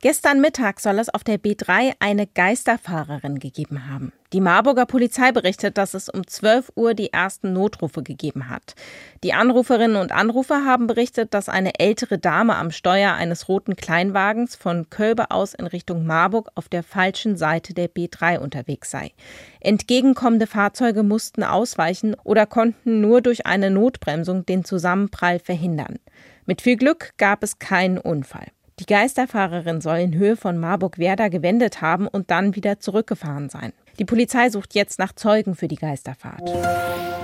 Gestern Mittag soll es auf der B3 eine Geisterfahrerin gegeben haben. Die Marburger Polizei berichtet, dass es um 12 Uhr die ersten Notrufe gegeben hat. Die Anruferinnen und Anrufer haben berichtet, dass eine ältere Dame am Steuer eines roten Kleinwagens von Kölbe aus in Richtung Marburg auf der falschen Seite der B3 unterwegs sei. Entgegenkommende Fahrzeuge mussten ausweichen oder konnten nur durch eine Notbremsung den Zusammenprall verhindern. Mit viel Glück gab es keinen Unfall. Die Geisterfahrerin soll in Höhe von Marburg-Werder gewendet haben und dann wieder zurückgefahren sein. Die Polizei sucht jetzt nach Zeugen für die Geisterfahrt.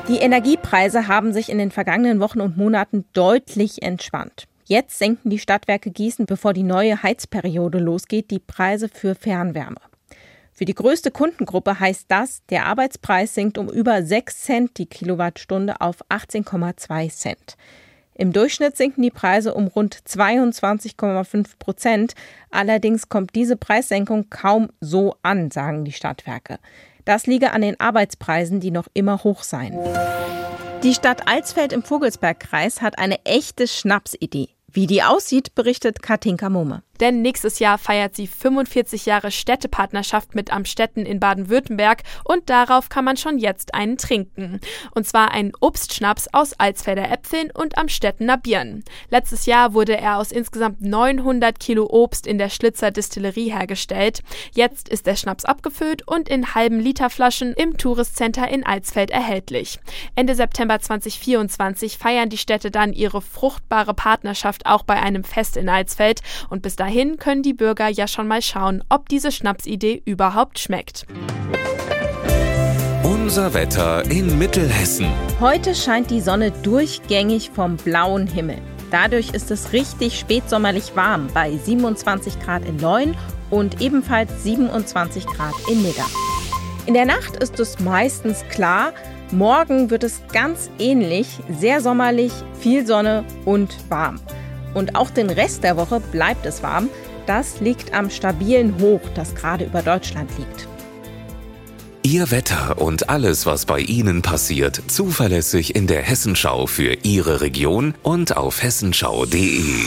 Die Energiepreise haben sich in den vergangenen Wochen und Monaten deutlich entspannt. Jetzt senken die Stadtwerke Gießen, bevor die neue Heizperiode losgeht, die Preise für Fernwärme. Für die größte Kundengruppe heißt das, der Arbeitspreis sinkt um über 6 Cent die Kilowattstunde auf 18,2 Cent. Im Durchschnitt sinken die Preise um rund 22,5 Prozent. Allerdings kommt diese Preissenkung kaum so an, sagen die Stadtwerke. Das liege an den Arbeitspreisen, die noch immer hoch seien. Die Stadt Alsfeld im Vogelsbergkreis hat eine echte Schnapsidee. Wie die aussieht, berichtet Katinka Mumme. Denn nächstes Jahr feiert sie 45 Jahre Städtepartnerschaft mit Amstetten in Baden-Württemberg und darauf kann man schon jetzt einen trinken. Und zwar einen Obstschnaps aus Alsfelder Äpfeln und Amstettener Bieren. Letztes Jahr wurde er aus insgesamt 900 Kilo Obst in der Schlitzer Distillerie hergestellt. Jetzt ist der Schnaps abgefüllt und in halben Liter Flaschen im Touristcenter in Alsfeld erhältlich. Ende September 2024 feiern die Städte dann ihre fruchtbare Partnerschaft auch bei einem Fest in Alsfeld und bis können die Bürger ja schon mal schauen, ob diese Schnapsidee überhaupt schmeckt. Unser Wetter in Mittelhessen. Heute scheint die Sonne durchgängig vom blauen Himmel. Dadurch ist es richtig spätsommerlich warm bei 27 Grad in Leun und ebenfalls 27 Grad in Nidda. In der Nacht ist es meistens klar. Morgen wird es ganz ähnlich, sehr sommerlich, viel Sonne und warm. Und auch den Rest der Woche bleibt es warm. Das liegt am stabilen Hoch, das gerade über Deutschland liegt. Ihr Wetter und alles, was bei Ihnen passiert, zuverlässig in der Hessenschau für Ihre Region und auf hessenschau.de.